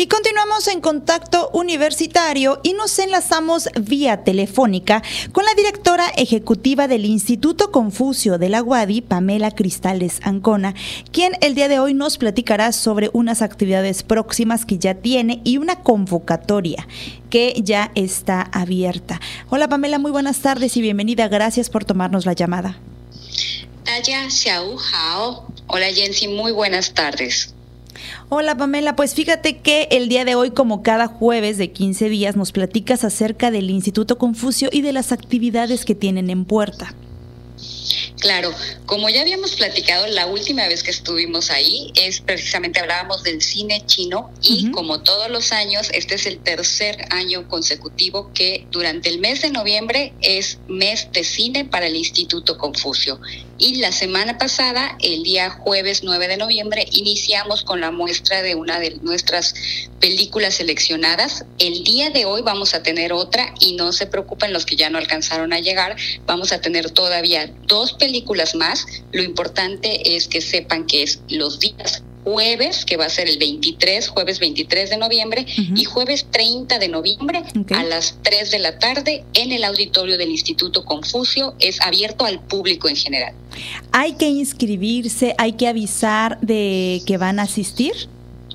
Y continuamos en contacto universitario y nos enlazamos vía telefónica con la directora ejecutiva del Instituto Confucio de la UADI, Pamela Cristales Ancona, quien el día de hoy nos platicará sobre unas actividades próximas que ya tiene y una convocatoria que ya está abierta. Hola Pamela, muy buenas tardes y bienvenida. Gracias por tomarnos la llamada. Hola Jensi, muy buenas tardes. Hola Pamela, pues fíjate que el día de hoy, como cada jueves de 15 días, nos platicas acerca del Instituto Confucio y de las actividades que tienen en puerta. Claro, como ya habíamos platicado la última vez que estuvimos ahí, es precisamente hablábamos del cine chino y como todos los años, este es el tercer año consecutivo que durante el mes de noviembre es mes de cine para el Instituto Confucio. Y la semana pasada, el día jueves 9 de noviembre, iniciamos con la muestra de una de nuestras películas seleccionadas. El día de hoy vamos a tener otra y no se preocupen los que ya no alcanzaron a llegar, vamos a tener todavía dos películas más. Lo importante es que sepan que es los días jueves, que va a ser el 23, jueves 23 de noviembre, y jueves 30 de noviembre a las 3 de la tarde en el auditorio del Instituto Confucio. Es abierto al público en general. ¿Hay que inscribirse? ¿Hay que avisar de que van a asistir?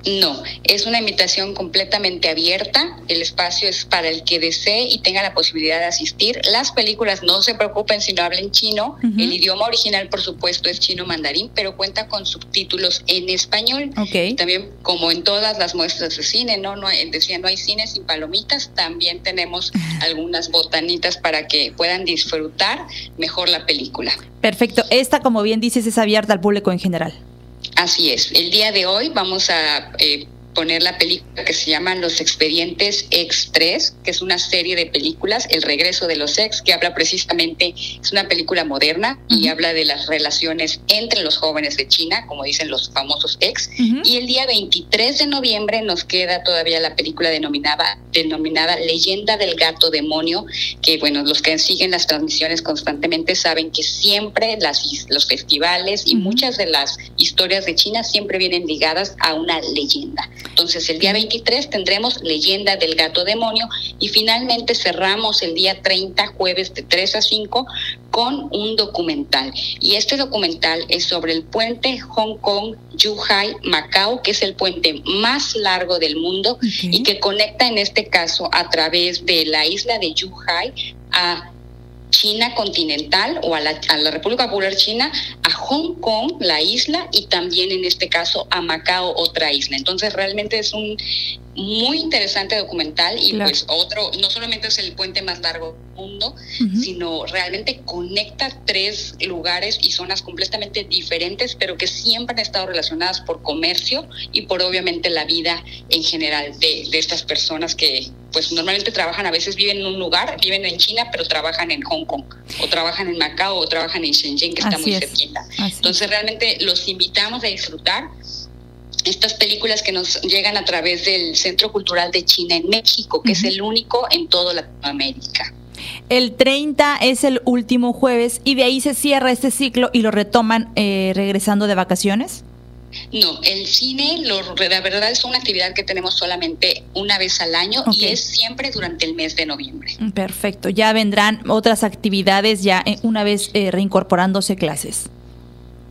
No, es una invitación completamente abierta. El espacio es para el que desee y tenga la posibilidad de asistir. Las películas no se preocupen si no hablan chino. El idioma original, por supuesto, es chino mandarín, pero cuenta con subtítulos en español. También, como en todas las muestras de cine, no, no decía no hay cine sin palomitas. También tenemos algunas botanitas para que puedan disfrutar mejor la película. Perfecto. Esta, como bien dices, es abierta al público en general. Así es. El día de hoy vamos a eh, poner la película que se llama Los Expedientes X3, que es una serie de películas, El regreso de los ex, que habla precisamente, es una película moderna y habla de las relaciones entre los jóvenes de China, como dicen los famosos ex. Y el día 23 de noviembre nos queda todavía la película denominada, denominada Leyenda del Gato Demonio, que bueno, los que siguen las transmisiones constantemente saben que siempre las, los festivales y muchas de las historias de China siempre vienen ligadas a una leyenda. Entonces el día 23 tendremos Leyenda del Gato Demonio y finalmente cerramos el día 30, jueves de 3 a 5, con un documental. Y este documental es sobre el puente Hong Kong Zhuhai Macao, que es el puente más largo del mundo y que conecta en este caso a través de la isla de Zhuhai a China continental o a la, a la, República Popular China, a Hong Kong, la isla, y también en este caso a Macao, otra isla. Entonces realmente es un muy interesante documental y pues otro, no solamente es el puente más largo del mundo, sino realmente conecta tres lugares y zonas completamente diferentes, pero que siempre han estado relacionadas por comercio y por obviamente la vida en general de, de estas personas que pues normalmente trabajan, a veces viven en un lugar, viven en China, pero trabajan en Hong Kong, o trabajan en Macao, o trabajan en Shenzhen, que está muy cerquita. Entonces realmente los invitamos a disfrutar estas películas que nos llegan a través del Centro Cultural de China en México, que es el único en toda Latinoamérica. El 30 es el último jueves y de ahí se cierra este ciclo y lo retoman eh, regresando de vacaciones. No, el cine, lo, la verdad es una actividad que tenemos solamente una vez al año y es siempre durante el mes de noviembre. Perfecto, ya vendrán otras actividades ya eh, una vez eh, reincorporándose clases.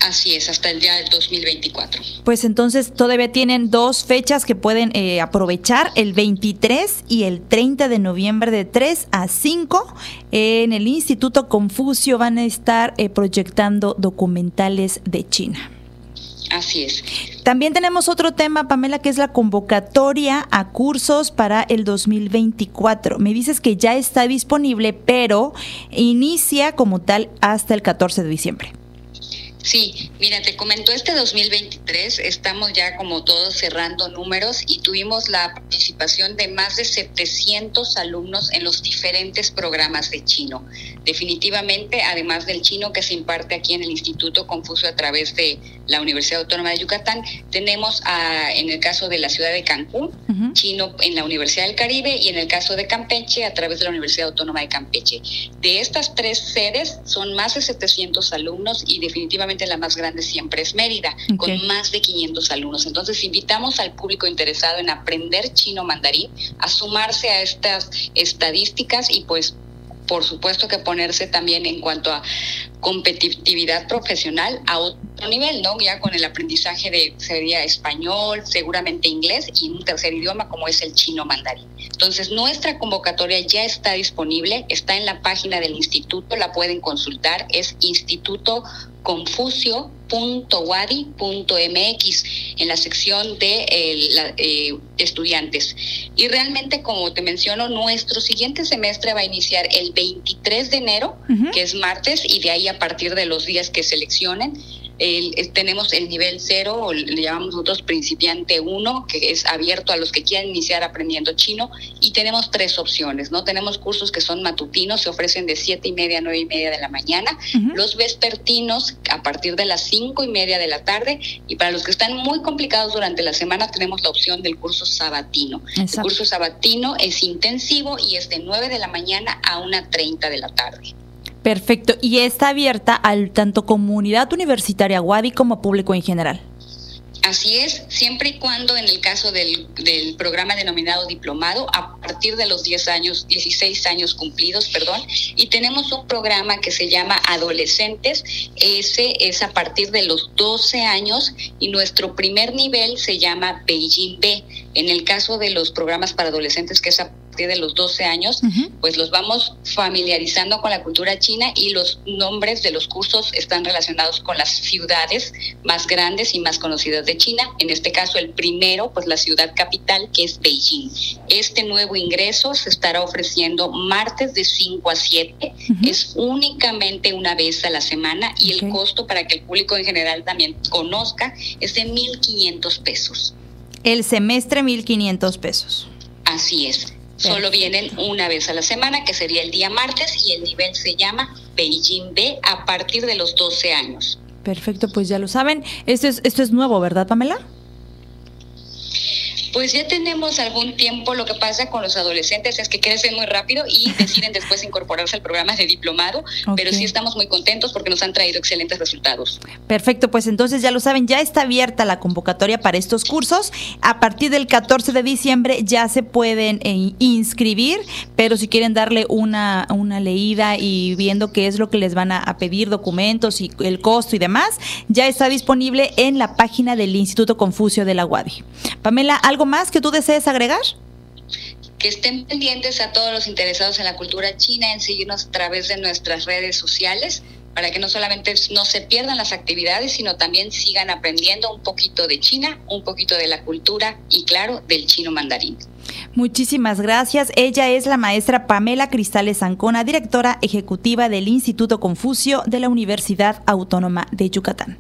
Así es, hasta el día del 2024. Pues entonces todavía tienen dos fechas que pueden eh, aprovechar, el 23 y el 30 de noviembre de 3 a 5. en el Instituto Confucio van a estar eh, proyectando documentales de China. Así es. También tenemos otro tema, Pamela, que es la convocatoria a cursos para el 2024. Me dices que ya está disponible, pero inicia como tal hasta el 14 de diciembre. Sí, mira, te comento, este 2023 estamos ya como todos cerrando números y tuvimos la participación de más de 700 alumnos en los diferentes programas de chino. Definitivamente, además del chino que se imparte aquí en el Instituto Confuso a través de la Universidad Autónoma de Yucatán, tenemos a, en el caso de la ciudad de Cancún, chino en la Universidad del Caribe y en el caso de Campeche a través de la Universidad Autónoma de Campeche. De estas tres sedes son más de 700 alumnos y definitivamente obviamente la más grande siempre es Mérida, con más de 500 alumnos. Entonces invitamos al público interesado en aprender chino mandarín a sumarse a estas estadísticas y pues por supuesto que ponerse también en cuanto a competitividad profesional a otro nivel, ¿no? Ya con el aprendizaje de sería español, seguramente inglés y un tercer idioma como es el chino mandarín. Entonces, nuestra convocatoria ya está disponible, está en la página del instituto, la pueden consultar, es Instituto confucio.wadi.mx en la sección de eh, estudiantes. Y realmente, como te menciono, nuestro siguiente semestre va a iniciar el 23 de enero, que es martes, y de ahí a partir de los días que seleccionen tenemos el nivel cero, o le llamamos nosotros principiante uno, que es abierto a los que quieran iniciar aprendiendo chino, y tenemos tres opciones, ¿no? Tenemos cursos que son matutinos, se ofrecen de siete y media a nueve y media de la mañana, los vespertinos a partir de las cinco y media de la tarde, y para los que están muy complicados durante la semana tenemos la opción del curso sabatino. El curso sabatino es intensivo y es de nueve de la mañana a una treinta de la tarde. Perfecto. Y está abierta al tanto comunidad universitaria Wadi como público en general. Así es, siempre y cuando en el caso del, del, programa denominado diplomado, a partir de los 10 años, 16 años cumplidos, perdón, y tenemos un programa que se llama Adolescentes, ese es a partir de los 12 años y nuestro primer nivel se llama Beijing B. En el caso de los programas para adolescentes, que es a de los 12 años, pues los vamos familiarizando con la cultura china y los nombres de los cursos están relacionados con las ciudades más grandes y más conocidas de China. En este caso, el primero, pues la ciudad capital, que es Beijing. Este nuevo ingreso se estará ofreciendo martes de 5 a 7. Es únicamente una vez a la semana y el costo para que el público en general también conozca es de 1.500 pesos. El semestre 1.500 pesos. Así es. Solo vienen una vez a la semana, que sería el día martes, y el nivel se llama Beijing B a partir de los 12 años. Perfecto, pues ya lo saben. Esto es, esto es nuevo, ¿verdad, Pamela? Pues ya tenemos algún tiempo, lo que pasa con los adolescentes es que crecen muy rápido y deciden después incorporarse al programa de diplomado, pero sí estamos muy contentos porque nos han traído excelentes resultados. Perfecto, pues entonces ya lo saben, ya está abierta la convocatoria para estos cursos. A partir del 14 de diciembre ya se pueden eh, inscribir, pero si quieren darle una, una leída y viendo qué es lo que les van a, pedir, documentos y el costo y demás, ya está disponible en la página del Instituto Confucio de la UADI. Pamela, ¿algo más que tú desees agregar? que estén pendientes a todos los interesados en la cultura china, en seguirnos a través de nuestras redes sociales, para que no solamente no se pierdan las actividades, sino también sigan aprendiendo un poquito de China, un poquito de la cultura y claro, del chino mandarín. Muchísimas gracias. Ella es la maestra Pamela Cristales Ancona, directora ejecutiva del Instituto Confucio de la Universidad Autónoma de Yucatán.